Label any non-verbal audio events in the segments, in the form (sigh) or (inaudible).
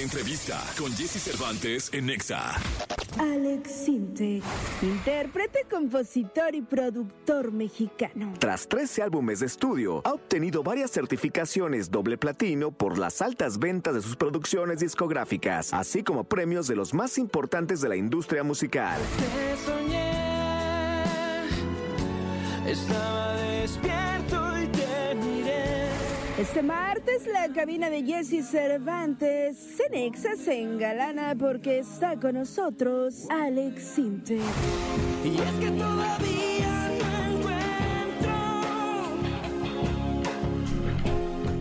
entrevista con Jesse Cervantes en Nexa. Alex Sinte, intérprete, compositor y productor mexicano. Tras 13 álbumes de estudio, ha obtenido varias certificaciones doble platino por las altas ventas de sus producciones discográficas, así como premios de los más importantes de la industria musical. Te soñé, estaba despierto. Este martes la cabina de Jesse Cervantes Cenexa se engalana porque está con nosotros Alex Sinte. Y es que todavía no encuentro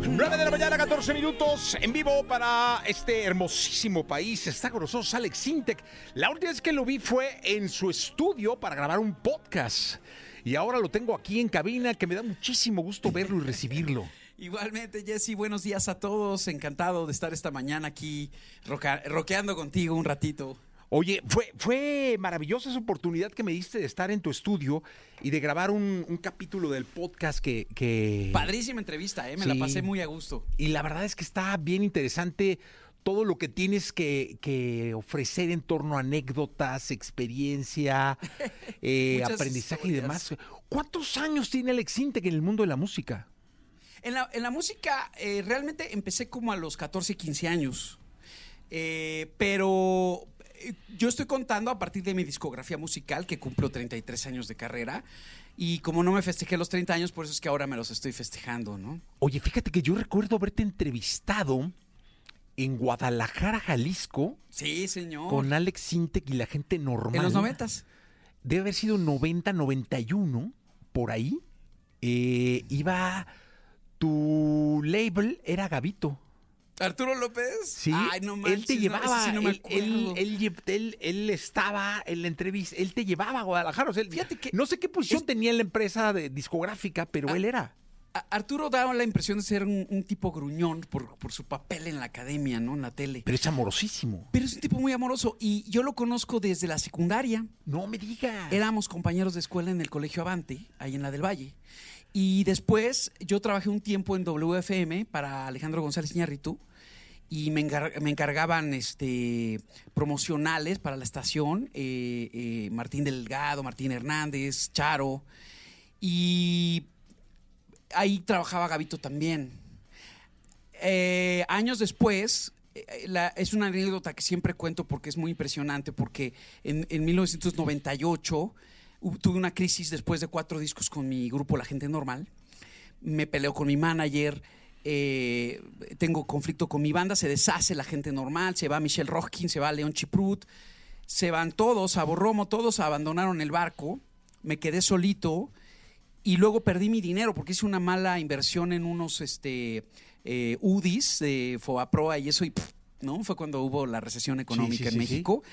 9 de la mañana, 14 minutos, en vivo para este hermosísimo país. Está con nosotros Alex Sintek. La última vez que lo vi fue en su estudio para grabar un podcast. Y ahora lo tengo aquí en cabina, que me da muchísimo gusto verlo y recibirlo. Igualmente, Jesse, buenos días a todos. Encantado de estar esta mañana aquí roca- roqueando contigo un ratito. Oye, fue, fue maravillosa esa oportunidad que me diste de estar en tu estudio y de grabar un, un capítulo del podcast que... que- Padrísima entrevista, ¿eh? Me la pasé muy a gusto. Y la verdad es que está bien interesante todo lo que tienes que, que ofrecer en torno a anécdotas, experiencia, (laughs) eh, aprendizaje y demás. ¿Cuántos años tiene Alex Intec en el mundo de la música? En la, en la música, eh, realmente empecé como a los 14, 15 años. Eh, pero eh, yo estoy contando a partir de mi discografía musical, que cumplo 33 años de carrera. Y como no me festejé los 30 años, por eso es que ahora me los estoy festejando, ¿no? Oye, fíjate que yo recuerdo haberte entrevistado en Guadalajara, Jalisco, Sí, señor. con Alex Intec y la gente normal. en los noventas. Debe haber sido 90, 91, por ahí. Eh, iba. Tu label era Gavito. ¿Arturo López? Sí, Ay, no él manches, te no, llevaba, sí no él, él- él él- él estaba en la entrevista, él te llevaba a Guadalajara. o sea, él- Fíjate que no sé qué posición es- tenía en la empresa de discográfica, pero Ah. él era. A- Arturo daba la impresión de ser un, un tipo gruñón por, por su papel en la academia, ¿no? En la tele. Pero es amorosísimo. Pero es un tipo muy amoroso y yo lo conozco desde la secundaria. No me digas. Éramos compañeros de escuela en el Colegio Avante, ahí en la del Valle. Y después yo trabajé un tiempo en WFM para Alejandro González Iñárritu y me, engar- me encargaban este, promocionales para la estación, eh, eh, Martín Delgado, Martín Hernández, Charo. Y ahí trabajaba Gavito también. Eh, años después, es una anécdota que siempre cuento porque es muy impresionante, porque en, en 1998 hu- tuve una crisis después de cuatro discos con mi grupo La Gente Normal. Me peleo con mi manager, eh, tengo conflicto con mi banda, se deshace La Gente Normal, se va Michelle Rockin, se va León Chiprut, se van todos, a Borromo, todos abandonaron el barco, me quedé solito y luego perdí mi dinero porque hice una mala inversión en unos este, eh, UDIs de Fobaproa y eso, y pff, ¿no? Fue cuando hubo la recesión económica sí, en sí, México.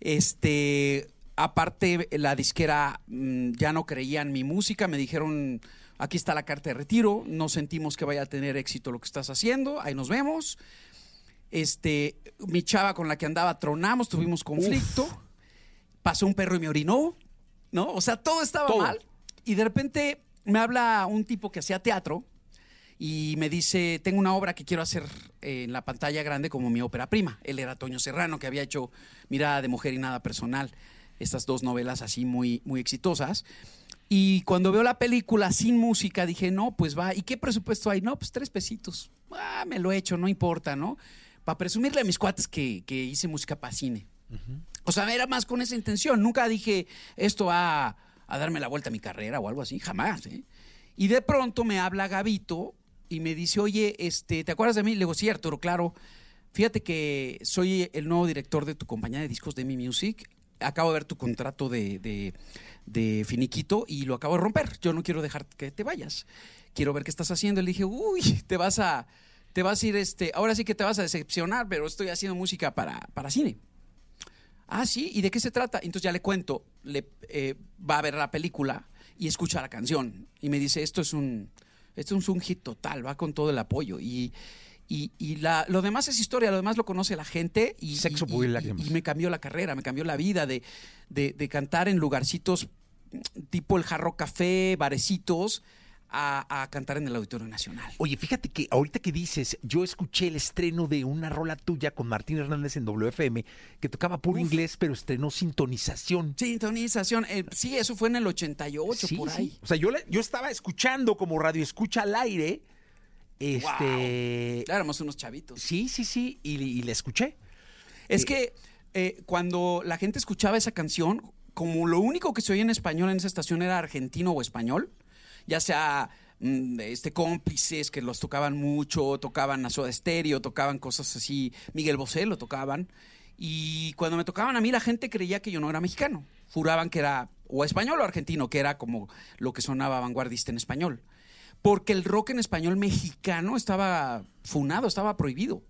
Este, aparte, la disquera mm, ya no creía en mi música, me dijeron, aquí está la carta de retiro, no sentimos que vaya a tener éxito lo que estás haciendo, ahí nos vemos. Este, mi chava con la que andaba tronamos, tuvimos conflicto, pasó un perro y me orinó, ¿no? O sea, todo estaba Todo. mal. Y de repente me habla un tipo que hacía teatro y me dice, tengo una obra que quiero hacer eh, en la pantalla grande como mi ópera prima. Él era Toño Serrano, que había hecho Mirada de Mujer y Nada Personal, estas dos novelas así muy, muy exitosas. Y cuando veo la película sin música, dije, no, pues va, ¿y qué presupuesto hay? No, pues tres pesitos. Ah, me lo he hecho, no importa, ¿no? Para presumirle a mis cuates que, que hice música para cine. O sea, era más con esa intención. Nunca dije, esto va a darme la vuelta a mi carrera o algo así, jamás. ¿eh? Y de pronto me habla Gavito y me dice, oye, este, ¿te acuerdas de mí? Le digo, sí, Arturo, claro. Fíjate que soy el nuevo director de tu compañía de discos de Mi Music. Acabo de ver tu contrato de, finiquito y lo acabo de romper. Yo no quiero dejar que te vayas. Quiero ver qué estás haciendo. Le dije, uy, te vas a, te vas a ir, este, ahora sí que te vas a decepcionar, pero estoy haciendo música para, para cine. Ah, sí, ¿y de qué se trata? Entonces ya le cuento, le, eh, va a ver la película y escucha la canción. Y me dice, esto es un, esto es un hit total, va con todo el apoyo. Y, y, y la, lo demás es historia, lo demás lo conoce la gente. Y, Sexo, y- y me cambió la carrera, me cambió la vida de, de, de cantar en lugarcitos tipo el Jarro Café, barecitos, a, a cantar en el Auditorio Nacional. Oye, fíjate que ahorita que dices, yo escuché el estreno de una rola tuya con Martín Hernández en WFM, que tocaba puro inglés, pero estrenó sintonización. Sintonización, eh, sí, eso fue en el 88, Sí, por sí. ahí. O sea, yo, le- yo estaba escuchando como radio escucha al aire. Este. Éramos unos chavitos. Sí, sí, sí. Y, y la escuché. Es que eh, cuando la gente escuchaba esa canción, como lo único que se oía en español en esa estación era argentino o español, ya sea mm, este cómplices que los tocaban mucho, tocaban a Soda Stereo, tocaban cosas así, Miguel Bosé lo tocaban. Y cuando me tocaban a mí, la gente creía que yo no era mexicano. Juraban que era o español o argentino, que era como lo que sonaba vanguardista en español. Porque el rock en español mexicano estaba funado, estaba prohibido.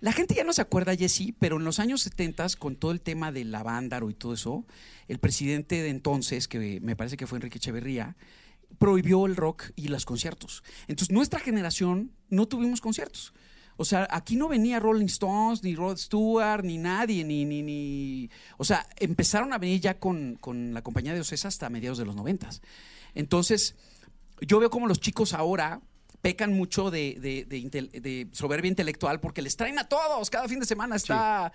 La gente ya no se acuerda, Jesse, pero en los años 70, con todo el tema de la vándaro y todo eso, el presidente de entonces, que me parece que fue Enrique Echeverría, prohibió el rock y los conciertos. Entonces, nuestra generación no tuvimos conciertos. O sea, aquí no venía Rolling Stones, ni Rod Stewart, ni nadie, ni, ni, ni... O sea, empezaron a venir ya con, con la compañía de Ocesa hasta mediados de los noventas. Entonces, yo veo como los chicos ahora pecan mucho de, de- de de soberbia intelectual porque les traen a todos. Cada fin de semana está,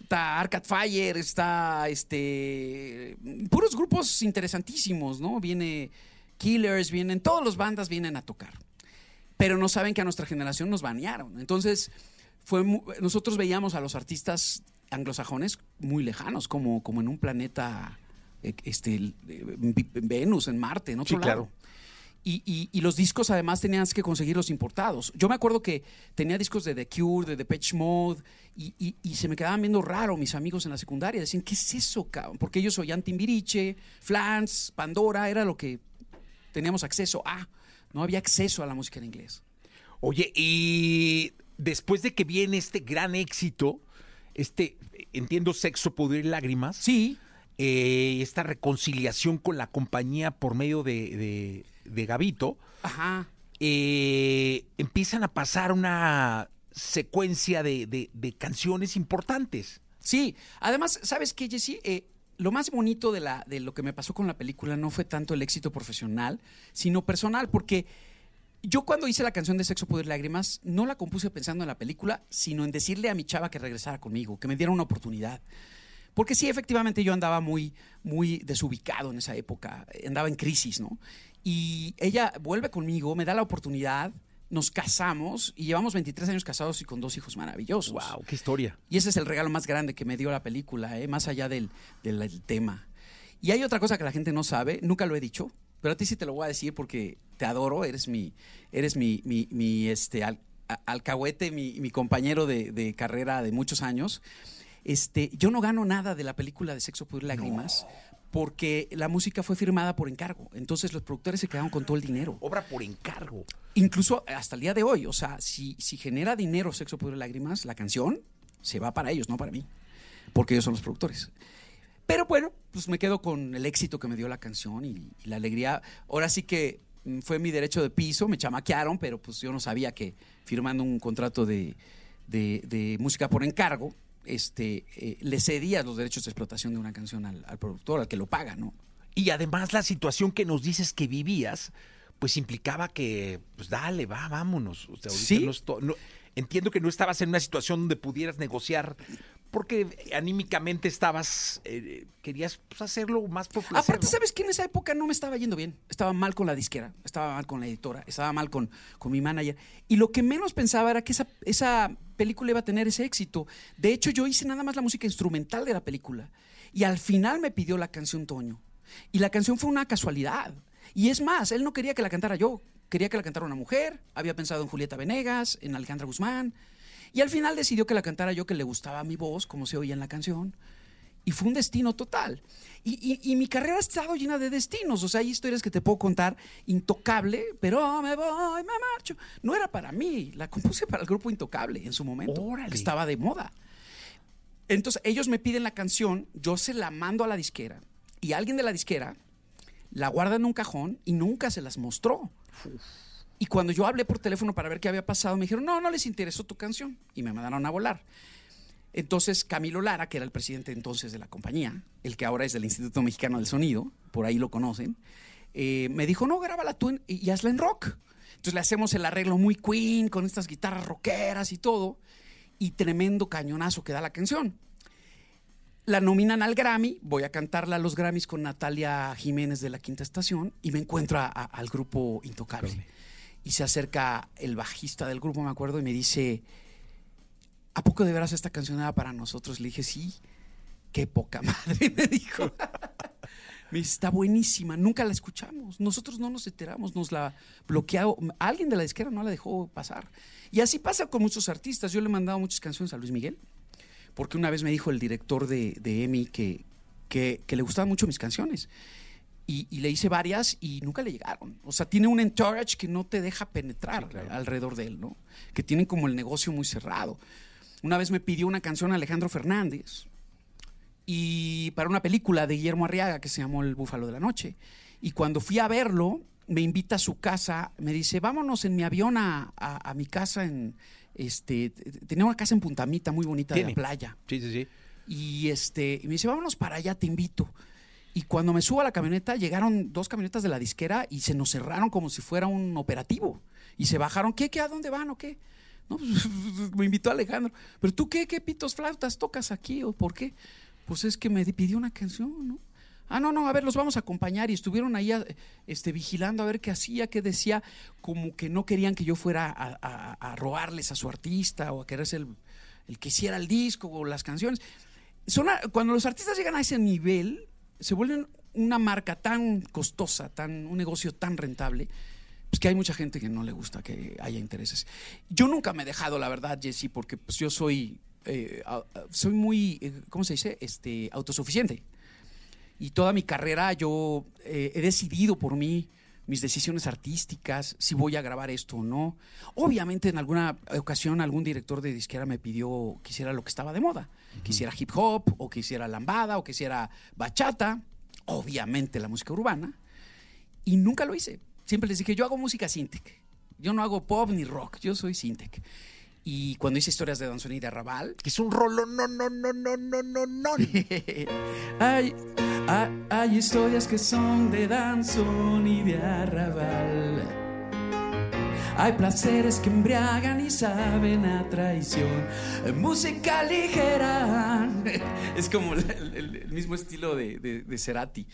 está Arcade Fire, está este puros grupos interesantísimos, ¿no? Viene Killers, vienen, todas las bandas vienen a tocar. Pero no saben que a nuestra generación nos banearon. Entonces, fue nosotros veíamos a los artistas anglosajones muy lejanos, como, como en un planeta, eh, este, eh, en Venus, en Marte, en otro Sí, lado. claro. Y, y- y los discos además tenías que conseguirlos importados. Yo me acuerdo que tenía discos de The Cure, de Depeche Mode, y, y- y se me quedaban viendo raro mis amigos en la secundaria. Decían, ¿qué es eso, cabrón? Porque ellos oían Timbiriche, Flans, Pandora, era lo que teníamos acceso a. No había acceso a la música en inglés. Oye, y después de que viene este gran éxito, este, entiendo, sexo, poder y lágrimas. Sí, eh, esta reconciliación con la compañía por medio de, de, de Gavito, ajá. eh, empiezan a pasar una secuencia de, de- de canciones importantes. Sí, además, ¿sabes qué, Jesse? Eh, lo más bonito de, la, de lo que me pasó con la película no fue tanto el éxito profesional, sino personal, porque yo cuando hice la canción de Sexo, Poder y Lágrimas, no la compuse pensando en la película, sino en decirle a mi chava que regresara conmigo, que me diera una oportunidad. Porque sí, efectivamente yo andaba muy, muy desubicado en esa época, andaba en crisis, ¿no? Y ella vuelve conmigo, me da la oportunidad, nos casamos y llevamos 23 años casados y con dos hijos maravillosos. ¡Wow! ¡Qué historia! Y ese es el regalo más grande que me dio la película, ¿eh? más allá del, del- del tema. Y hay otra cosa que la gente no sabe, nunca lo he dicho, pero a ti sí te lo voy a decir porque te adoro, eres mi, eres mi, mi, mi, este, al- alcahuete, mi, mi compañero de, de carrera de muchos años. Este, yo no gano nada de la película de Sexo, Poder y Lágrimas porque la música fue firmada por encargo. Entonces los productores se quedaron con todo el dinero Obra por encargo. incluso hasta el día de hoy, o sea, si, si genera dinero Sexo, Poder y Lágrimas, la canción se va para ellos, no para mí, porque ellos son los productores. Pero bueno, pues me quedo con el éxito que me dio la canción y, y la alegría. Ahora sí que mm, fue mi derecho de piso, me chamaquearon, pero pues yo no sabía que firmando un contrato de, de- de música por encargo, este, eh, le cedías los derechos de explotación de una canción al, al productor, al que lo paga, ¿no? Y además la situación que nos dices que vivías, pues implicaba que, pues dale, va, vámonos. O sea, ahorita Sí. no esto- no- entiendo que no estabas en una situación donde pudieras negociar, porque anímicamente estabas, eh, querías pues, hacerlo más por placer, Aparte. ¿sabes que en esa época no me estaba yendo bien? Estaba mal con la disquera, estaba mal con la editora, estaba mal con, con mi manager. Y lo que menos pensaba era que esa, esa película iba a tener ese éxito. De hecho, yo hice nada más la música instrumental de la película. Y al final me pidió la canción Toño. Y la canción fue una casualidad. Y es más, él no quería que la cantara yo, quería que la cantara una mujer. Había pensado en Julieta Venegas, en Alejandra Guzmán. Y al final decidió que la cantara yo, que le gustaba mi voz, como se oía en la canción. Y fue un destino total. Y, y- y mi carrera ha estado llena de destinos. O sea, hay historias que te puedo contar intocable, pero me voy, me marcho. No era para mí. La compuse para el grupo Intocable en su momento, Órale. que estaba de moda. Entonces, ellos me piden la canción, yo se la mando a la disquera. Y alguien de la disquera la guarda en un cajón y nunca se las mostró. Y cuando yo hablé por teléfono para ver qué había pasado, me dijeron, no, no les interesó tu canción. Y me mandaron a volar. Entonces Camilo Lara, que era el presidente entonces de la compañía, el que ahora es del Instituto Mexicano del Sonido, por ahí lo conocen, eh, me dijo, no, grábala tú en- y hazla en rock. Entonces le hacemos el arreglo muy Queen, con estas guitarras rockeras y todo, y tremendo cañonazo que da la canción. La nominan al Grammy, voy a cantarla a los Grammys con Natalia Jiménez de la Quinta Estación y me encuentro a- a- al grupo Intocable. Y se acerca el bajista del grupo, me acuerdo, y me dice, ¿a poco de veras esta canción era para nosotros? Le dije, sí, qué poca (laughs) madre, me dijo. Me dice, está buenísima, nunca la escuchamos. Nosotros no nos enteramos, nos la bloqueó. Alguien de la disquera no la dejó pasar. Y así pasa con muchos artistas. Yo le he mandado muchas canciones a Luis Miguel, porque una vez me dijo el director de, de EMI que, que, que le gustaban mucho mis canciones. Y, y le hice varias y nunca le llegaron. O sea, tiene un entourage que no te deja penetrar alrededor de él, ¿no? Que tienen como el negocio muy cerrado. Una vez me pidió una canción Alejandro Fernández y para una película de Guillermo Arriaga que se llamó El Búfalo de la Noche. Y cuando fui a verlo, me invita a su casa, me dice, vámonos en mi avión a, a- a mi casa en... Este, tenía una casa en Puntamita muy bonita de la playa. Sí, sí, sí. Y este, y me dice, vámonos para allá, te invito. Y cuando me subo a la camioneta, llegaron dos camionetas de la disquera y se nos cerraron como si fuera un operativo. Y se bajaron, ¿qué, qué, a dónde van o qué? No, pues, (laughs) me invitó Alejandro. Pero tú, ¿qué, qué pitos flautas tocas aquí o por qué? Pues es que me pidió una canción, ¿no? Ah, no, no, a ver, los vamos a acompañar. Y estuvieron ahí a- este, vigilando a ver qué hacía, qué decía, como que no querían que yo fuera a, robarles a su artista o a querer ser el, el que hiciera el disco o las canciones. Cuando los artistas llegan a ese nivel, se vuelven una marca tan costosa, tan, un negocio tan rentable, pues que hay mucha gente que no le gusta que haya intereses. Yo nunca me he dejado, la verdad, Jesse, porque pues yo soy, eh, soy muy, eh, ¿cómo se dice? Este, autosuficiente. Y toda mi carrera yo eh, he decidido por mí mis decisiones artísticas, si voy a grabar esto o no. Obviamente en alguna ocasión algún director de disquera me pidió que hiciera lo que estaba de moda. Que hiciera hip hop, o que hiciera lambada, o que hiciera bachata. Obviamente la música urbana. Y nunca lo hice. Siempre les dije, yo hago música Sintec. Yo no hago pop ni rock, yo soy Sintec. Y cuando hice historias de danzón y de arrabal, Que es un rolo, no, no, no, no, no, no, no. (laughs) hay, hay, hay historias que son de danzón y de arrabal. Hay placeres que embriagan y saben a traición. Música ligera. (laughs) Es como el, el- el mismo estilo de, de, de Cerati.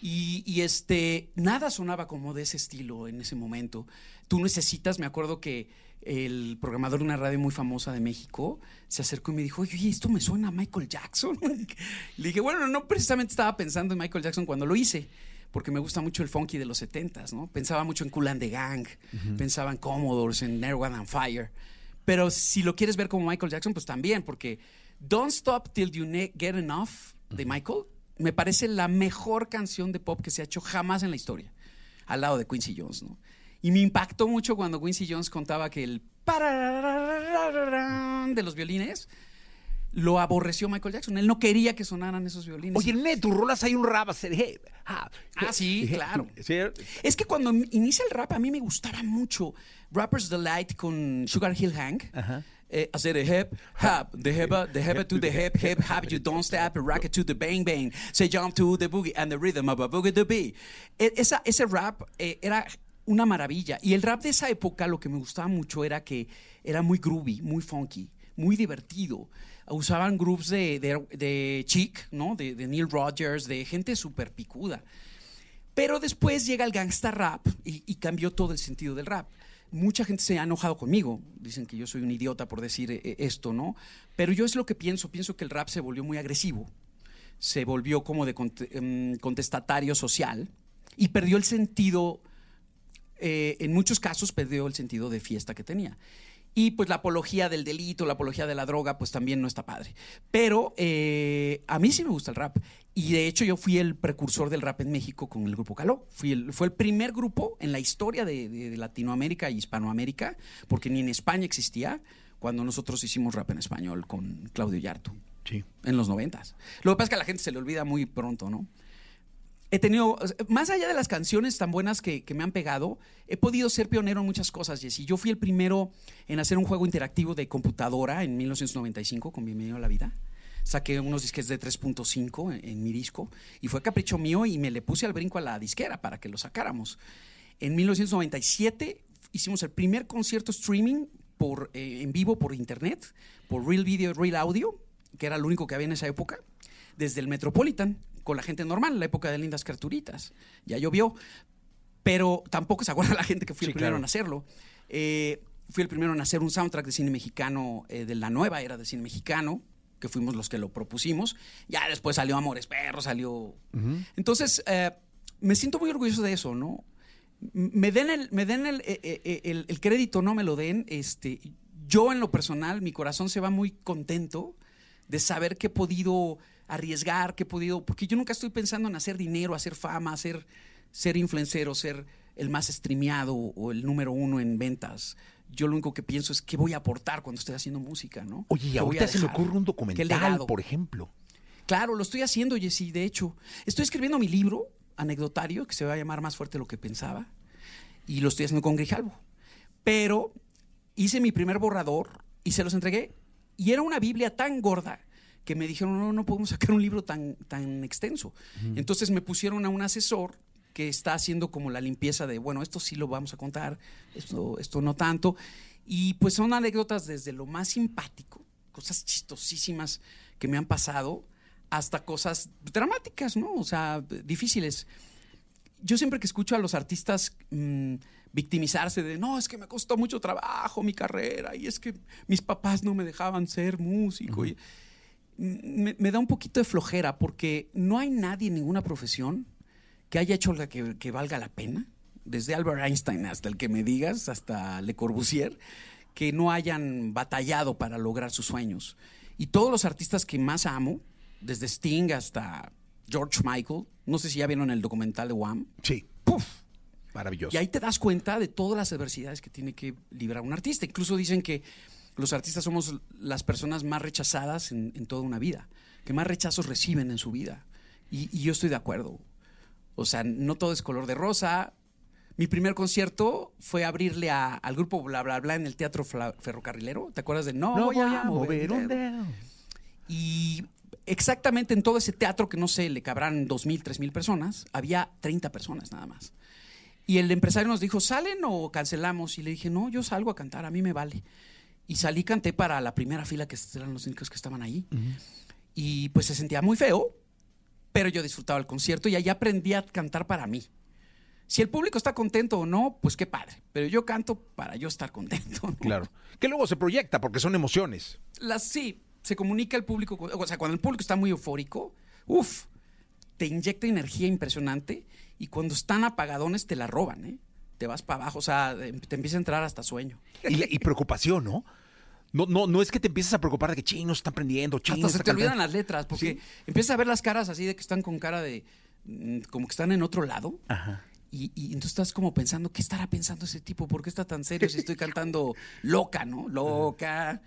Y, y este, nada sonaba como de ese estilo en ese momento. Tú necesitas, me acuerdo que el programador de una radio muy famosa de México se acercó y me dijo, oye, esto me suena a Michael Jackson. (laughs) Le dije, bueno, no precisamente estaba pensando en Michael Jackson cuando lo hice, porque me gusta mucho el funky de los 70s, ¿no? Pensaba mucho en Cool and the Gang, pensaba en Commodores, en Air, Wind and Fire. Pero si lo quieres ver como Michael Jackson, pues también, porque Don't Stop Till You Get Enough de Michael me parece la mejor canción de pop que se ha hecho jamás en la historia, al lado de Quincy Jones, ¿no? Y me impactó mucho cuando Quincy Jones contaba que el de los violines lo aborreció Michael Jackson. Él no quería que sonaran esos violines. Oye, nene, tus rolas hay un rap. ah, Ah, sí, claro. Es que cuando inicia el rap, a mí me gustaba mucho Rapper's Delight con Sugar Hill Hank. Eh, hacer the hip, hop, the hip, the hip to the hip, hip, hop, you don't stop, rock it to the bang bang, say jump to the boogie and the rhythm of a boogie to be. E- Esa, ese rap eh, era una maravilla. Y el rap de esa época lo que me gustaba mucho era que era muy groovy, muy funky, muy divertido. Usaban groups de, de, de Chic, ¿no? De, Neil Rogers, de gente súper picuda. Pero después llega el gangsta rap y cambió todo el sentido del rap. Mucha gente se ha enojado conmigo. Dicen que yo soy un idiota por decir eh, esto, ¿no? Pero yo es lo que pienso. Pienso que el rap se volvió muy agresivo. Se volvió como de em, contestatario social y perdió el sentido, eh, en muchos casos perdió el sentido de fiesta que tenía. Y pues la apología del delito, la apología de la droga, pues también no está padre. Pero eh, a mí sí me gusta el rap. Y de hecho yo fui el precursor del rap en México con el grupo Caló. Fui el- fue el primer grupo en la historia de, de- de Latinoamérica y Hispanoamérica, porque ni en España existía, cuando nosotros hicimos rap en español con Claudio Yarto. Sí. En los noventas. Lo que pasa es que a la gente se le olvida muy pronto, ¿no? He tenido, más allá de las canciones tan buenas que, que me han pegado, he podido ser pionero en muchas cosas, Jessy. Yo fui el primero en hacer un juego interactivo de computadora en 1995 con Bienvenido a la Vida. saqué unos disques de 3.5 en, en mi disco y fue capricho mío y me le puse al brinco a la disquera para que lo sacáramos. En 1997 hicimos el primer concierto streaming por, eh, en vivo por internet, por Real Video, Real Audio, que era lo único que había en esa época, desde el Metropolitan, con la gente normal, la época de Lindas Carturitas. Ya llovió, pero tampoco se acuerda la gente que fui Sí, el primero claro. en hacerlo. Eh, fui el primero en hacer un soundtrack de cine mexicano, eh, de la nueva era de cine mexicano, que fuimos los que lo propusimos. Ya después salió Amores Perros, salió... Entonces, eh, me siento muy orgulloso de eso, ¿no? Me den el, me den el, el- el crédito, no me lo den. Este, yo en lo personal, mi corazón se va muy contento de saber que he podido arriesgar, que he podido, porque yo nunca estoy pensando en hacer dinero, hacer fama, hacer, ser influencero, ser el más streameado o el número uno en ventas. Yo lo único que pienso es qué voy a aportar cuando estoy haciendo música, ¿no? Oye, y ¿Qué voy a ahorita se me ocurre un ¿Qué documental, por ejemplo. Claro, lo estoy haciendo, Jessy. De hecho, estoy escribiendo mi libro anecdotario que se va a llamar Más fuerte de lo que pensaba. Y lo estoy haciendo con Grijalvo. Pero hice mi primer borrador y se los entregué. Y era una Biblia tan gorda que me dijeron, no, no podemos sacar un libro tan, tan extenso. Entonces me pusieron a un asesor que está haciendo como la limpieza de, bueno, esto sí lo vamos a contar, esto, esto no tanto. Y pues son anécdotas desde lo más simpático, cosas chistosísimas que me han pasado, hasta cosas dramáticas, ¿no? O sea, difíciles. Yo siempre que escucho a los artistas mm, victimizarse de, no, es que me costó mucho trabajo mi carrera y es que mis papás no me dejaban ser músico. y- me, me da un poquito de flojera porque no hay nadie en ninguna profesión que haya hecho la que, que valga la pena, desde Albert Einstein hasta el que me digas, hasta Le Corbusier, que no hayan batallado para lograr sus sueños. Y todos los artistas que más amo, desde Sting hasta George Michael, no sé si ya vieron el documental de Wham, Sí. Maravilloso. y ahí te das cuenta de todas las adversidades que tiene que librar un artista. Incluso dicen que los artistas somos las personas más rechazadas en, en toda una vida, que más rechazos reciben en su vida. Y, y yo estoy de acuerdo. O sea, no todo es color de rosa. Mi primer concierto fue abrirle a- al grupo Bla Bla Bla en el Teatro Fla- Ferrocarrilero. ¿Te acuerdas de No, voy, a, mover un dedo? Y exactamente en todo ese teatro, que no sé, le cabrán dos mil, tres mil personas, había 30 personas nada más. Y el empresario nos dijo, ¿salen o cancelamos? Y le dije, no, yo salgo a cantar, a mí me vale. Y salí, canté para la primera fila, que eran los únicos que estaban ahí. Y pues se sentía muy feo, pero yo disfrutaba el concierto y ahí aprendí a cantar para mí. Si el público está contento o no, pues qué padre. Pero yo canto para yo estar contento. ¿no? Claro. Que luego se proyecta porque son emociones. las sí, se comunica el público, o sea, cuando el público está muy eufórico, uff, te inyecta energía impresionante y cuando están apagadones te la roban, ¿eh? Te vas para abajo, o sea, te empieza a entrar hasta sueño. Y preocupación, ¿no? No, no, no es que te empieces a preocupar de que chinos están prendiendo, chinos Hasta se te olvidan las letras, porque Sí. empiezas a ver las caras así de que están con cara de, mm, como que están en otro lado. Ajá. Y, y entonces estás como pensando, ¿qué estará pensando ese tipo? ¿Por qué está tan serio si estoy cantando loca, no? Loca.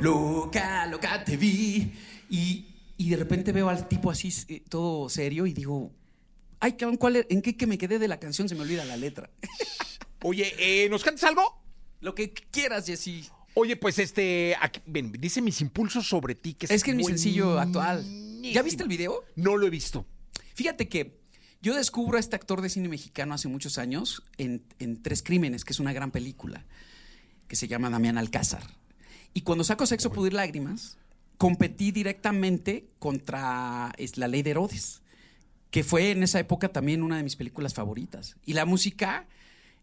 Loca, loca, te vi. Y, y de repente veo al tipo así, eh, todo serio, y digo, ay, ¿cuál era? ¿en qué que me quedé de la canción? Se me olvida la letra. (laughs) Oye, eh, ¿nos cantas algo? Lo que quieras, Jessy. Oye, pues este, aquí, ven, dice mis impulsos sobre ti. Que Es que es mi sencillo actual. ¿Ya viste el video? No lo he visto. Fíjate que yo descubro a este actor de cine mexicano hace muchos años en, en Tres Crímenes, que es una gran película, que se llama Damián Alcázar. Y cuando saco Sexo, Pudrir Lágrimas, competí directamente contra es, La Ley de Herodes, que fue en esa época también una de mis películas favoritas. Y la música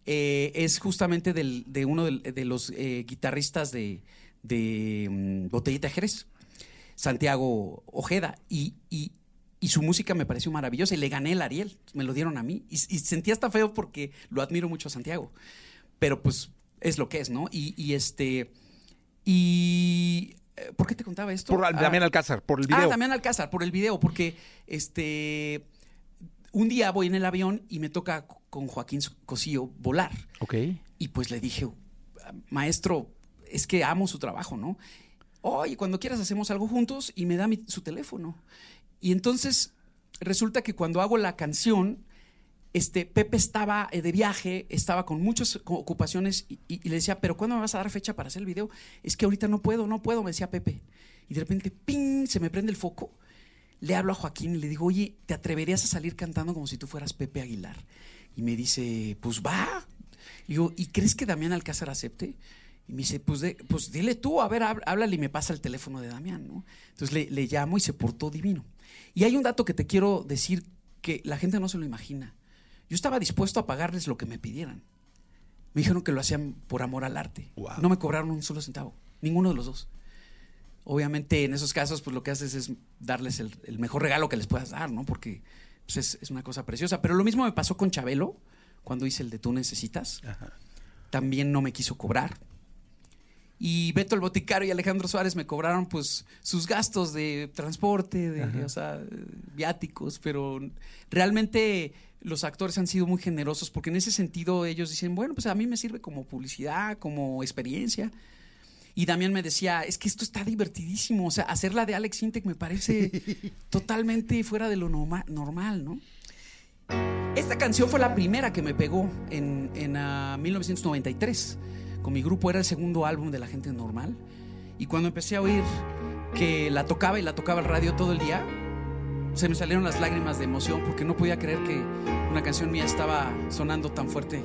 eh, es justamente del- de uno de, los eh, guitarristas de, de mm, Botellita Jerez. Santiago Ojeda. Y, y- y su música me pareció maravillosa y le gané el Ariel. Me lo dieron a mí. Y, y sentí hasta feo porque lo admiro mucho a Santiago. Pero pues es lo que es, ¿no? Y, y este. Y. eh, ¿Por qué te contaba esto? Por Ah, Damián Alcázar, por el video. Ah, Damián Alcázar, por el video, porque este. Un día voy en el avión y me toca con Joaquín Cosío volar. Ok. Y pues le dije, maestro, es que amo su trabajo, ¿no? Oye, cuando quieras hacemos algo juntos y me da mi- su teléfono. Y entonces resulta que cuando hago la canción, este, Pepe estaba eh, de viaje, estaba con muchas ocupaciones y, y- y le decía, pero ¿cuándo me vas a dar fecha para hacer el video? Es que ahorita no puedo, no puedo, me decía Pepe. Y de repente, ¡ping! se me prende el foco. Le hablo a Joaquín y le digo, oye, ¿te atreverías a salir cantando como si tú fueras Pepe Aguilar? Y me dice, pues va. Le digo, ¿y crees que Damián Alcázar acepte? Y me dice, pues, de- pues dile tú, a ver, háblale y me pasa el teléfono de Damián, ¿no? Entonces le, le llamo y se portó divino. Y hay un dato que te quiero decir que la gente no se lo imagina. Yo estaba dispuesto a pagarles lo que me pidieran. Me dijeron que lo hacían por amor al arte. Wow. No me cobraron un solo centavo, ninguno de los dos. Obviamente en esos casos pues lo que haces es darles el, el mejor regalo que les puedas dar, ¿no? Porque pues, es, es una cosa preciosa. Pero lo mismo me pasó con Chabelo cuando hice el de Tú Necesitas. También no me quiso cobrar. Y Beto el Boticario y Alejandro Suárez me cobraron pues sus gastos de transporte, de, o sea, viáticos, pero realmente los actores han sido muy generosos porque en ese sentido ellos dicen, bueno, pues a mí me sirve como publicidad, como experiencia. Y Damián me decía, es que esto está divertidísimo, o sea, hacer la de Alex Intec me parece (laughs) totalmente fuera de lo norma- normal, ¿no? Esta canción fue la primera que me pegó en, en, ah, 1993. Con mi grupo era el segundo álbum de La Gente Normal. Y cuando empecé a oír que la tocaba y la tocaba el radio todo el día, se me salieron las lágrimas de emoción porque no podía creer que una canción mía estaba sonando tan fuerte.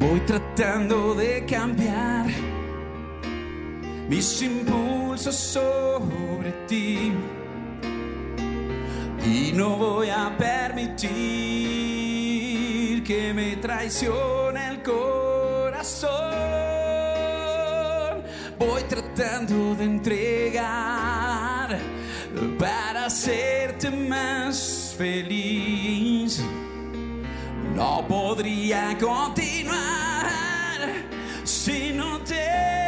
Voy tratando de cambiar mis impulsos sobre ti. Y no voy a permitir que me traicione el corazón. Voy tratando de entregar para hacerte más feliz. No podría continuar si no te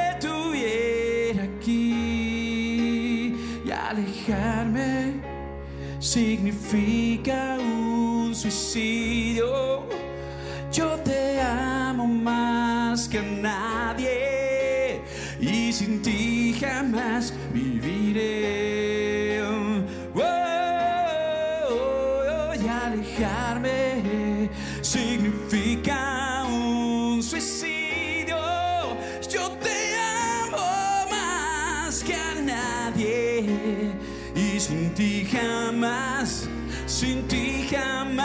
significa un suicidio. Yo te amo más que nadie y sin ti jamás sin ti jamás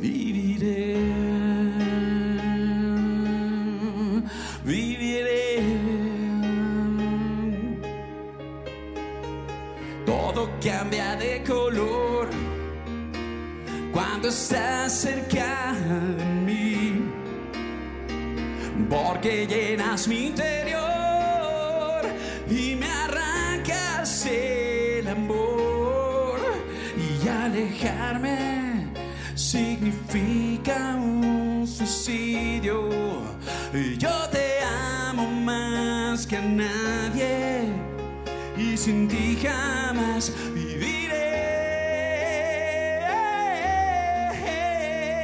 viviré. Viviré. Todo cambia de color cuando estás cerca de mí, porque llenas mi interior significa un suicidio. Y Yo te amo más que a nadie y sin ti jamás viviré.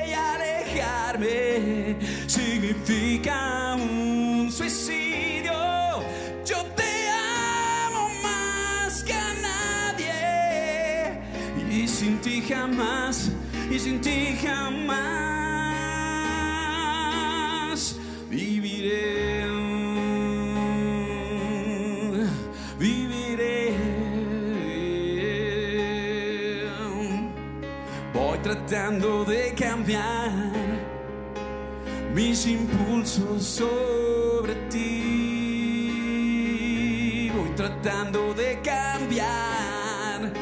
Y alejarme significa tratando de cambiar mis impulsos sobre ti. Voy tratando de cambiar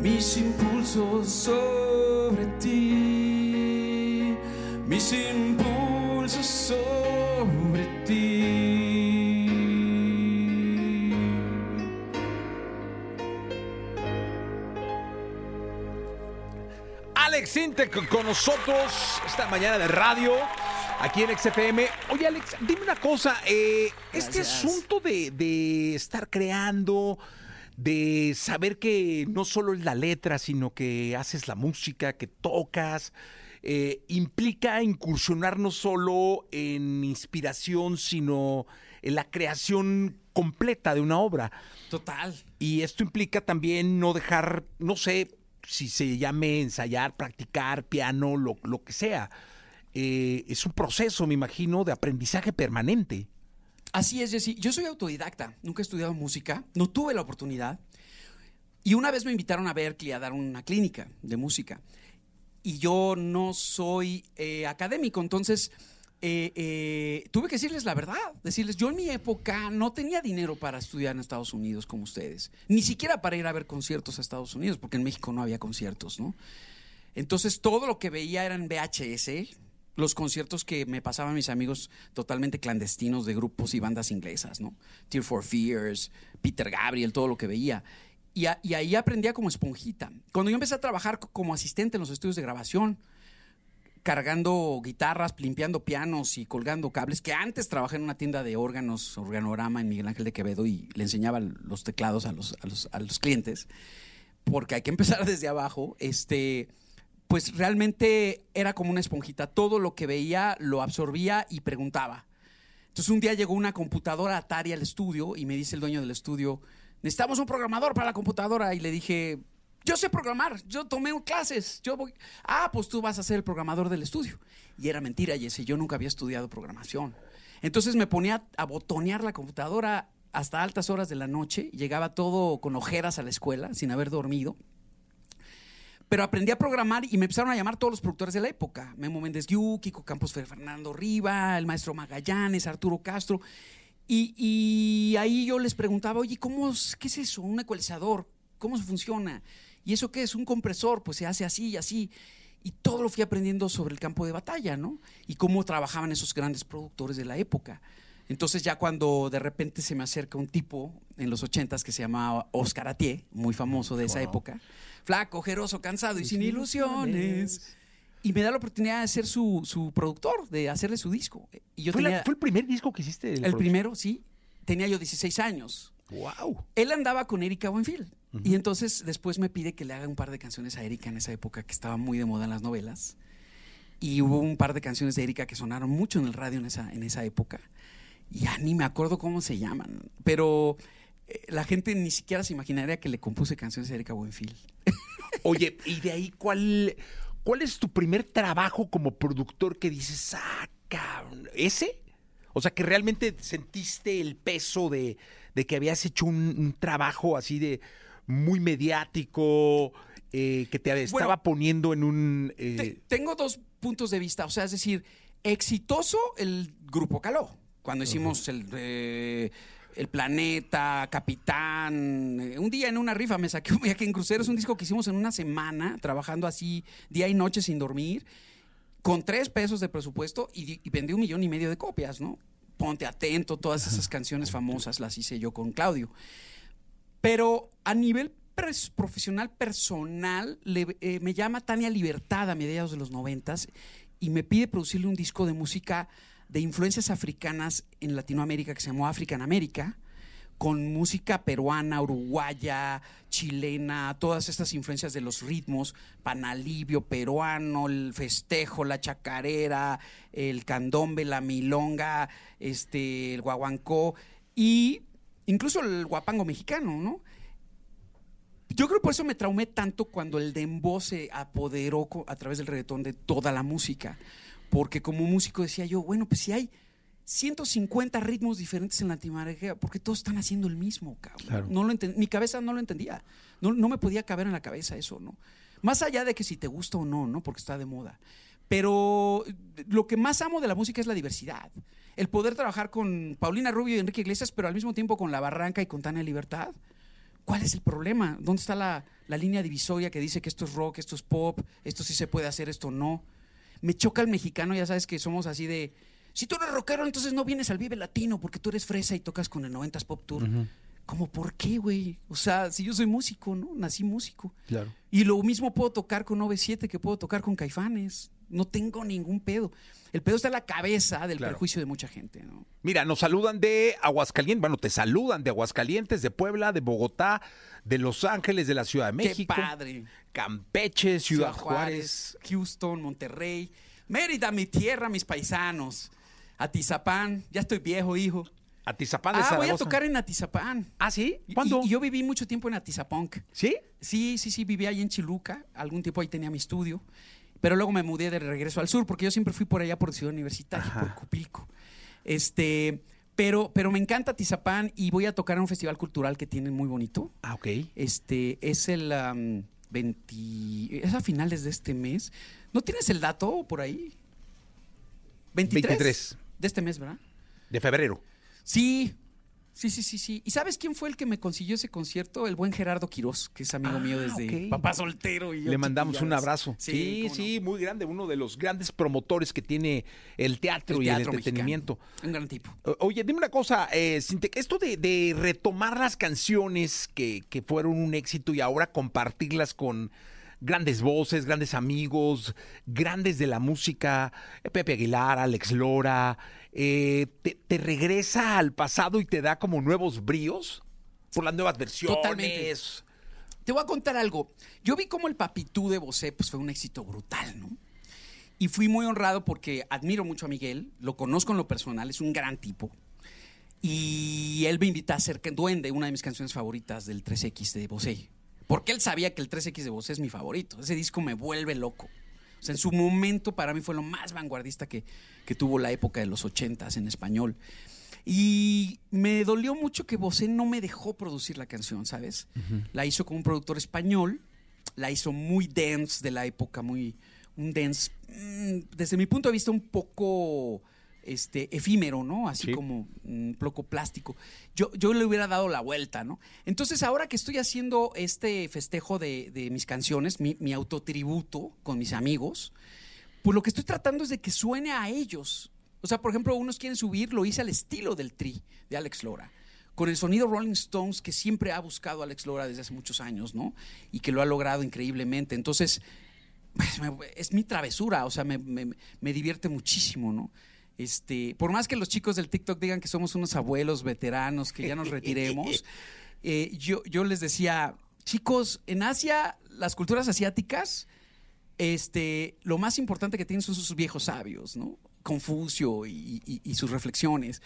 mis impulsos sobre ti. Mis impulsos Con nosotros esta mañana de radio aquí en XFM. Oye, Alex, dime una cosa. eh, este asunto de, de estar creando, de saber que no solo es la letra, sino que haces la música, que tocas, eh, implica incursionar no solo en inspiración, sino en la creación completa de una obra. Total. Y esto implica también no dejar, no sé, si se llame ensayar, practicar, piano, lo, lo que sea. Eh, es un proceso, me imagino, de aprendizaje permanente. Así es, Jessy. Yo soy autodidacta, nunca he estudiado música, no tuve la oportunidad. Y una vez me invitaron a Berkeley a dar una clínica de música. Y yo no soy eh, académico, entonces eh, eh, tuve que decirles la verdad, decirles, yo en mi época no tenía dinero para estudiar en Estados Unidos como ustedes, ni siquiera para ir a ver conciertos a Estados Unidos, porque en México no había conciertos, ¿no? Entonces todo lo que veía era en VHS, los conciertos que me pasaban mis amigos totalmente clandestinos de grupos y bandas inglesas, ¿no? Tear for Fears, Peter Gabriel, todo lo que veía. Y, y ahí aprendía como esponjita. Cuando yo empecé a trabajar co- como asistente en los estudios de grabación, cargando guitarras, limpiando pianos y colgando cables, que antes trabajé en una tienda de órganos, organorama en Miguel Ángel de Quevedo y le enseñaba los teclados a los, a los, a los clientes, porque hay que empezar (laughs) desde abajo, este, pues realmente era como una esponjita. Todo lo que veía lo absorbía y preguntaba. Entonces un día llegó una computadora Atari al estudio y me dice el dueño del estudio, necesitamos un programador para la computadora. Y le dije, yo sé programar, yo tomé clases, yo voy... Ah, pues tú vas a ser el programador del estudio. Y era mentira, Jesse, yo nunca había estudiado programación. Entonces me ponía a botonear la computadora hasta altas horas de la noche, llegaba todo con ojeras a la escuela, sin haber dormido. Pero aprendí a programar y me empezaron a llamar todos los productores de la época. Memo Méndez Guiú, Kiko Campos Fernando Riva, el maestro Magallanes, Arturo Castro. Y, ahí yo les preguntaba, oye, ¿cómo es, ¿qué es eso? Un ecualizador, ¿cómo se funciona? ¿Y eso qué es? Un compresor, pues se hace así y así. Y todo lo fui aprendiendo sobre el campo de batalla, ¿no? Y cómo trabajaban esos grandes productores de la época. Entonces ya cuando de repente se me acerca un tipo en los ochentas que se llamaba Oscar Atié, muy famoso de esa época, flaco, ojeroso, cansado y sin ilusiones. Y me da la oportunidad de ser su, su productor, de hacerle su disco. Y yo ¿Fue, la- tenía, fue el primer disco que hiciste? el producción? primero, sí, tenía yo 16 años. ¡Wow! Él andaba con Erika Y entonces después me pide que le haga un par de canciones a Erika en esa época que estaba muy de moda en las novelas. Y hubo un par de canciones de Erika que sonaron mucho en el radio en esa, en esa época. Y ya ni me acuerdo cómo se llaman. Pero eh, la gente ni siquiera se imaginaría que le compuse canciones a Erika Buenfil. (laughs) Oye, ¿y de ahí cuál, cuál es tu primer trabajo como productor que dices, ah, cabrón, ese? O sea, que realmente sentiste el peso de, de que habías hecho un, un trabajo así de muy mediático, eh, que te estaba poniendo en un... eh, Te- tengo dos puntos de vista. O sea, es decir, exitoso el grupo Caló. Cuando hicimos el, eh, el Planeta, Capitán. eh, un día en una rifa me saqué un viaje en crucero. Es un disco que hicimos en una semana, trabajando así día y noche sin dormir, con tres pesos de presupuesto y, y vendí un millón y medio de copias, ¿no? Ponte atento, todas esas (laughs) canciones famosas las hice yo con Claudio. Pero a nivel profesional, personal, eh, me llama Tania Libertad a mediados de los noventas y me pide producirle un disco de música de influencias africanas en Latinoamérica que se llamó African America, con música peruana, uruguaya, chilena, todas estas influencias de los ritmos, panalivio peruano, el festejo, la chacarera, el candombe, la milonga, este, el guaguancó y incluso el guapango mexicano, ¿no? Yo creo por eso me traumé tanto cuando el dembow se apoderó a través del reggaetón de toda la música. Porque como músico decía yo, bueno, pues si hay 150 ritmos diferentes en Latinoamérica, ¿por qué todos están haciendo el mismo, cabrón? Claro. No lo mi cabeza no lo entendía. No, no me podía caber en la cabeza eso, ¿no? Más allá de que si te gusta o no, ¿no? Porque está de moda. Pero lo que más amo de la música es la diversidad. El poder trabajar con Paulina Rubio y Enrique Iglesias, pero al mismo tiempo con La Barranca y con Tania Libertad. ¿Cuál es el problema? ¿Dónde está la, la línea divisoria que dice que esto es rock, esto es pop, esto sí se puede hacer, esto no? Me choca el mexicano, ya sabes que somos así de, si tú eres rockero, entonces no vienes al Vive Latino porque tú eres fresa y tocas con el 90s Pop Tour. ¿Cómo por qué, güey? O sea, si yo soy músico, ¿no? Nací músico. Claro. Y lo mismo puedo tocar con 97 que puedo tocar con Caifanes. No tengo ningún pedo. El pedo está en la cabeza del Claro. perjuicio de mucha gente, ¿no? Mira, nos saludan de Aguascalientes, bueno, te saludan de Aguascalientes, de Puebla, de Bogotá, de Los Ángeles, de la Ciudad de México, Qué padre. Campeche, Ciudad, Juárez. Houston, Monterrey, Mérida, mi tierra, mis paisanos. Atizapán, ya estoy viejo, hijo. Atizapán de Ah, voy a tocar en Atizapán. ¿Ah, sí? Y- ¿Cuándo? Y, yo viví mucho tiempo en Atizapunk. ¿Sí? Sí, sí, sí, viví ahí en Chiluca. Algún tiempo ahí tenía mi estudio. Pero luego me mudé de regreso al sur, porque yo siempre fui por allá por Ciudad Universitaria, por Cupilco. Este, pero, pero me encanta Atizapán y voy a tocar en un festival cultural que tienen muy bonito. Ah, ok. Este, es el am, 20. Es a finales de este mes. ¿No tienes el dato por ahí? 23. 23. De este mes, ¿verdad? De febrero. Sí, sí, sí, sí, sí. ¿Y sabes quién fue el que me consiguió ese concierto? El buen Gerardo Quirós, que es amigo Ah, mío desde ok. papá soltero. Y yo Le mandamos un abrazo. Sí, no. sí, muy grande. Uno de los grandes promotores que tiene el teatro El y el entretenimiento. mexicano. Un gran tipo. Oye, dime una cosa, eh, esto de, de retomar las canciones que, que fueron un éxito y ahora compartirlas con grandes voces, grandes amigos, grandes de la música, eh, Pepe Aguilar, Alex Lora, eh, te, regresa al pasado y te da como nuevos bríos por las nuevas versiones. Totalmente. Te voy a contar algo. Yo vi como el Papitú de Bosé pues, fue un éxito brutal, ¿no? Y fui muy honrado porque admiro mucho a Miguel, lo conozco en lo personal, es un gran tipo. Y él me invita a hacer Duende, una de mis canciones favoritas del 3X de Bosé. Porque él sabía que el 3X de Bosé es mi favorito. Ese disco me vuelve loco. O sea, en su momento para mí fue lo más vanguardista que, que tuvo la época de los 80s en español. Y me dolió mucho que Bosé no me dejó producir la canción, ¿sabes? La hizo con un productor español, la hizo muy dance de la época, muy un dance, mm, desde mi punto de vista, un poco este, efímero, ¿no? Así Sí. como un poco plástico. Yo, yo le hubiera dado la vuelta, ¿no? Entonces, ahora que estoy haciendo este festejo de, de mis canciones, mi, mi autotributo con mis amigos, pues lo que estoy tratando es de que suene a ellos. O sea, por ejemplo, unos quieren subir, lo hice al estilo del tri de Alex Lora, con el sonido Rolling Stones que siempre ha buscado Alex Lora desde hace muchos años, ¿no? Y que lo ha logrado increíblemente. Entonces, (laughs) es mi travesura, o sea, me, me- me divierte muchísimo, ¿no? Este, por más que los chicos del TikTok digan que somos unos abuelos veteranos, que ya nos retiremos, (laughs) eh, yo, yo les decía, chicos, en Asia, las culturas asiáticas, este, lo más importante que tienen son sus viejos sabios, ¿no? Confucio y, y- y sus reflexiones.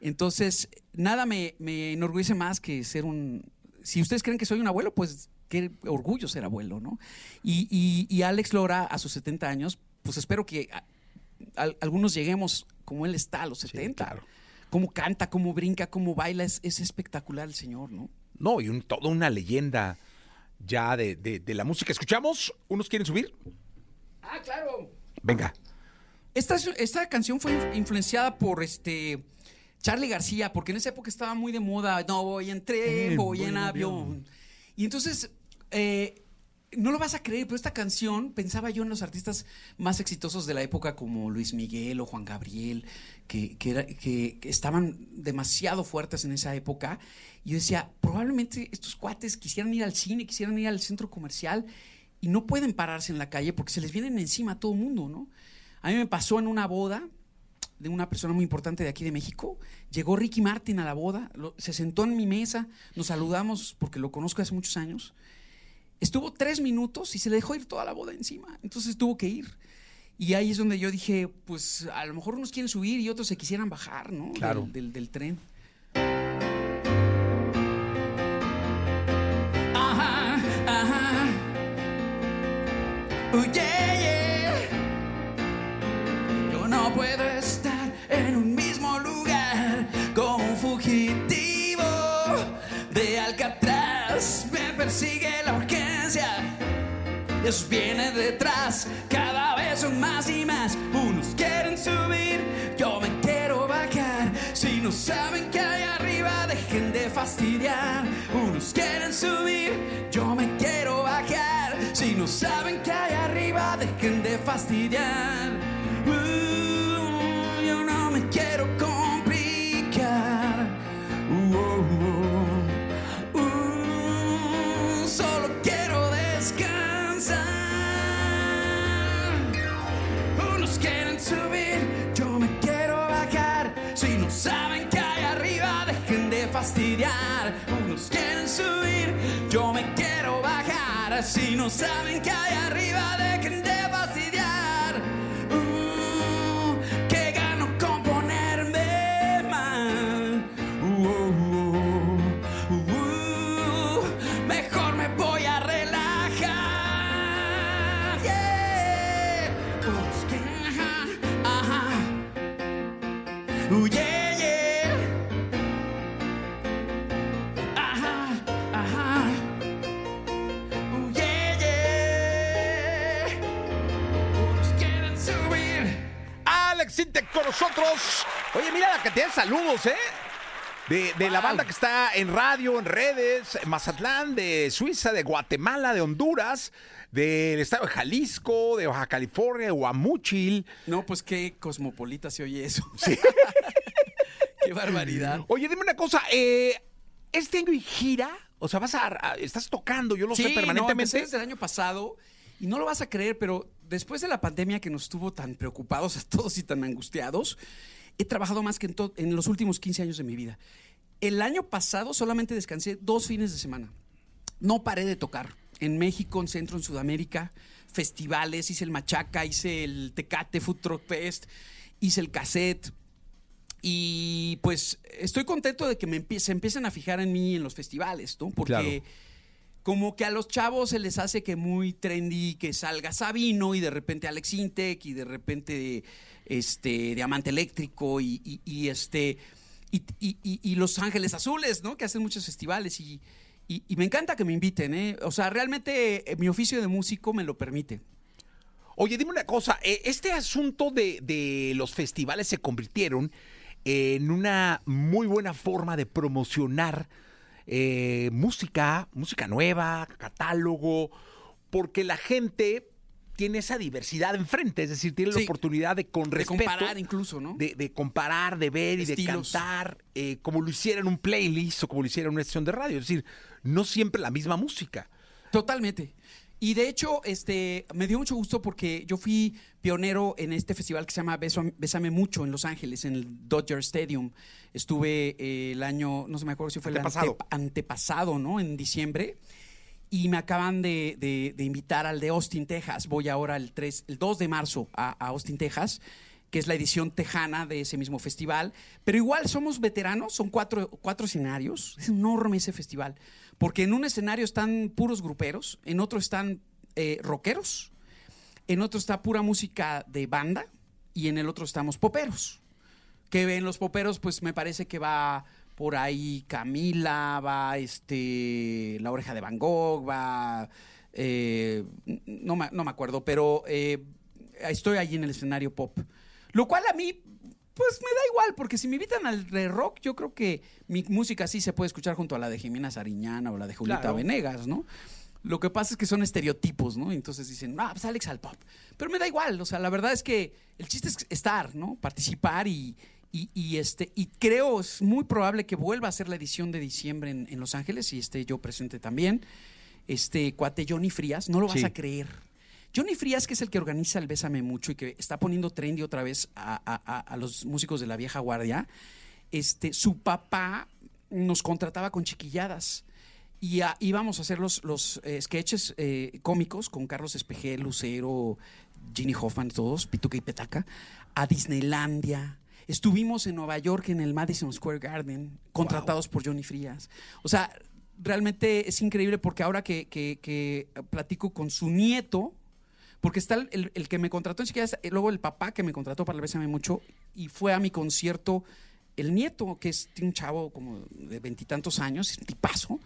Entonces, nada me, me enorgullece más que ser un... Si ustedes creen que soy un abuelo, pues qué orgullo ser abuelo, ¿no? Y, y- y Alex Lora, a sus 70 años, pues espero que al- algunos lleguemos como él está a los 70. claro. Cómo canta, cómo brinca, cómo baila, es, es espectacular el señor, ¿no? No, y un, toda una leyenda ya de, de- de la música. ¿Escuchamos? ¿Unos quieren subir? Ah, claro. Venga. Esta, es- esta canción fue inf- influenciada por este Charlie García, porque en esa época estaba muy de moda. No voy en tren, Eh, voy voy en en avión. avión. Y entonces, eh, no lo vas a creer, pero esta canción pensaba yo en los artistas más exitosos de la época, como Luis Miguel o Juan Gabriel, que, que estaban demasiado fuertes en esa época. Y yo decía, probablemente estos cuates quisieran ir al cine, quisieran ir al centro comercial y no pueden pararse en la calle porque se les vienen encima a todo el mundo, ¿no? A mí me pasó en una boda de una persona muy importante de aquí de México. Llegó Ricky Martin a la boda, se sentó en mi mesa, nos saludamos porque lo conozco hace muchos años. Estuvo tres minutos y se le dejó ir toda la boda encima, entonces tuvo que ir. Y ahí es donde yo dije, pues a lo mejor unos quieren subir y otros se quisieran bajar, ¿no? Claro. Del, del- del tren. Ajá, ajá. Oh, yeah, yeah. Yo no puedo Esos vienen detrás, cada vez son más y más. Unos quieren subir, yo me quiero bajar. Si no saben que hay arriba, dejen de fastidiar. Unos quieren subir, yo me quiero bajar. Si no saben que hay arriba, dejen de fastidiar. Si no saben que hay arriba, de saludos, ¿eh? De, de la banda que está en radio, en redes, en Mazatlán, de Suiza, de Guatemala, de Honduras, del estado de Jalisco, de Baja California, de Guamúchil. No, pues qué cosmopolita se oye eso. (laughs) Sí. (laughs) qué barbaridad. Oye, dime una cosa, eh, ¿este año hay gira? O sea, vas a, a- estás tocando, yo lo sé, Sí, no, permanentemente. desde el año pasado y no lo vas a creer, pero después de la pandemia que nos tuvo tan preocupados a todos y tan angustiados, he trabajado más que en, en los últimos 15 años de mi vida. El año pasado solamente descansé dos fines de semana. No paré de tocar. En México, en Centro, en Sudamérica, festivales, hice el Machaca, hice el Tecate Food Truck Fest, hice el cassette. Y pues estoy contento de que me empie- se empiecen a fijar en mí en los festivales, ¿no? Porque Claro. como que a los chavos se les hace que muy trendy que salga Sabino y de repente Alex Intec y de repente este Diamante Eléctrico y, este y, Los Ángeles Azules, ¿no? Que hacen muchos festivales y, me encanta que me inviten, ¿eh? O sea, realmente eh, mi oficio de músico me lo permite. Oye, dime una cosa, eh, este asunto de, los festivales se convirtieron en una muy buena forma de promocionar música, música nueva, catálogo, porque la gente tiene esa diversidad enfrente, es decir, tiene la oportunidad de con De respeto comparar incluso, ¿no? de, de comparar, de ver y de cantar, eh, como lo hiciera en un playlist o como lo hiciera en una estación de radio, es decir, no siempre la misma música. Totalmente. Y de hecho, este, me dio mucho gusto porque yo fui pionero en este festival que se llama Bésame Mucho en Los Ángeles, en el Dodger Stadium. Estuve eh, el año, no sé, me acuerdo si fue Antepasado. el ante- antepasado, ¿no? En diciembre. Y me acaban de, de- invitar al de Austin, Texas. Voy ahora el, 3, el 2 de marzo a, Austin, Texas, que es la edición tejana de ese mismo festival. Pero igual somos veteranos, son cuatro, cuatro escenarios. Es enorme ese festival. Porque en un escenario están puros gruperos, en otro están eh, rockeros, en otro está pura música de banda y en el otro estamos poperos. Que en los poperos, pues me parece que va por ahí Camila, va este La Oreja de Van Gogh, va. eh, no, me, no me acuerdo, pero eh, estoy allí en el escenario pop. Lo cual a mí, pues me da igual, porque si me invitan al de rock, yo creo que mi música sí se puede escuchar junto a la de Jimena Sariñana o la de Julieta Claro. Venegas, ¿no? Lo que pasa es que son estereotipos, ¿no? Entonces dicen, ah, pues Alex al pop. Pero me da igual, o sea, la verdad es que el chiste es estar, ¿no? Participar y, y, y, este, y creo es muy probable que vuelva a ser la edición de diciembre en, en Los Ángeles y esté yo presente también. Este cuate Johnny Frías, no lo vas Sí. a creer. Johnny Frías, que es el que organiza el Bésame Mucho y que está poniendo trendy otra vez a, a- a- a los músicos de la vieja guardia, este, su papá nos contrataba con chiquilladas. Y ah, íbamos a hacer los, los eh, sketches eh, cómicos con Carlos Espejel, Lucero, Ginny Hoffman, todos, Pituca y Petaca, a Disneylandia. Estuvimos en Nueva York en el Madison Square Garden, contratados por Johnny Frías. O sea, realmente es increíble porque ahora que, que- que platico con su nieto, porque está el, el- el que me contrató Chiquillas, eh, luego el papá que me contrató para el Bésame Mucho, y fue a mi concierto el nieto, que es un chavo como de veintitantos años, es un tipazo,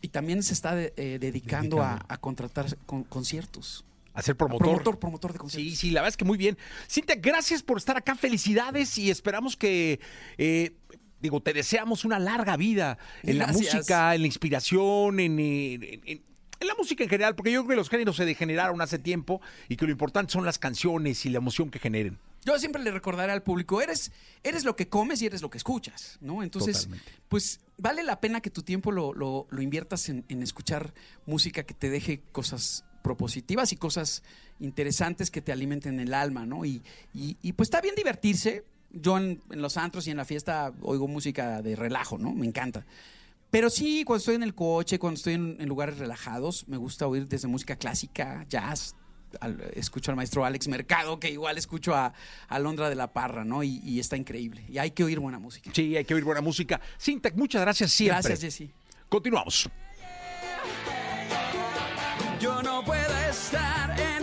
y también se está de- eh, dedicando a, a contratar con- conciertos. Hacer promotor. Promotor, promotor de conciertos. Sí, sí, la verdad es que muy bien. Cintia, gracias por estar acá. Felicidades y esperamos que, eh, digo, te deseamos una larga vida en la música, en la inspiración, en, en- en- en la música en general, porque yo creo que los géneros se degeneraron hace tiempo y que lo importante son las canciones y la emoción que generen. Yo siempre le recordaré al público, eres, eres lo que comes y eres lo que escuchas, ¿no? Entonces, Totalmente. pues vale la pena que tu tiempo lo, lo- lo inviertas en, en escuchar música que te deje cosas propositivas y cosas interesantes que te alimenten el alma, ¿no? Y, y- y, pues está bien divertirse. Yo en, en los antros y en la fiesta oigo música de relajo, ¿no? Me encanta. Pero sí, cuando estoy en el coche, cuando estoy en, en lugares relajados, me gusta oír desde música clásica, jazz. al- escucho al maestro Alex Mercado, que igual escucho a, a Londra de la Parra, ¿no? Y, y está increíble. Y hay que oír buena música. Sí, hay que oír buena música. Cintia, muchas gracias siempre. Gracias, Jesse. Continuamos. Estar en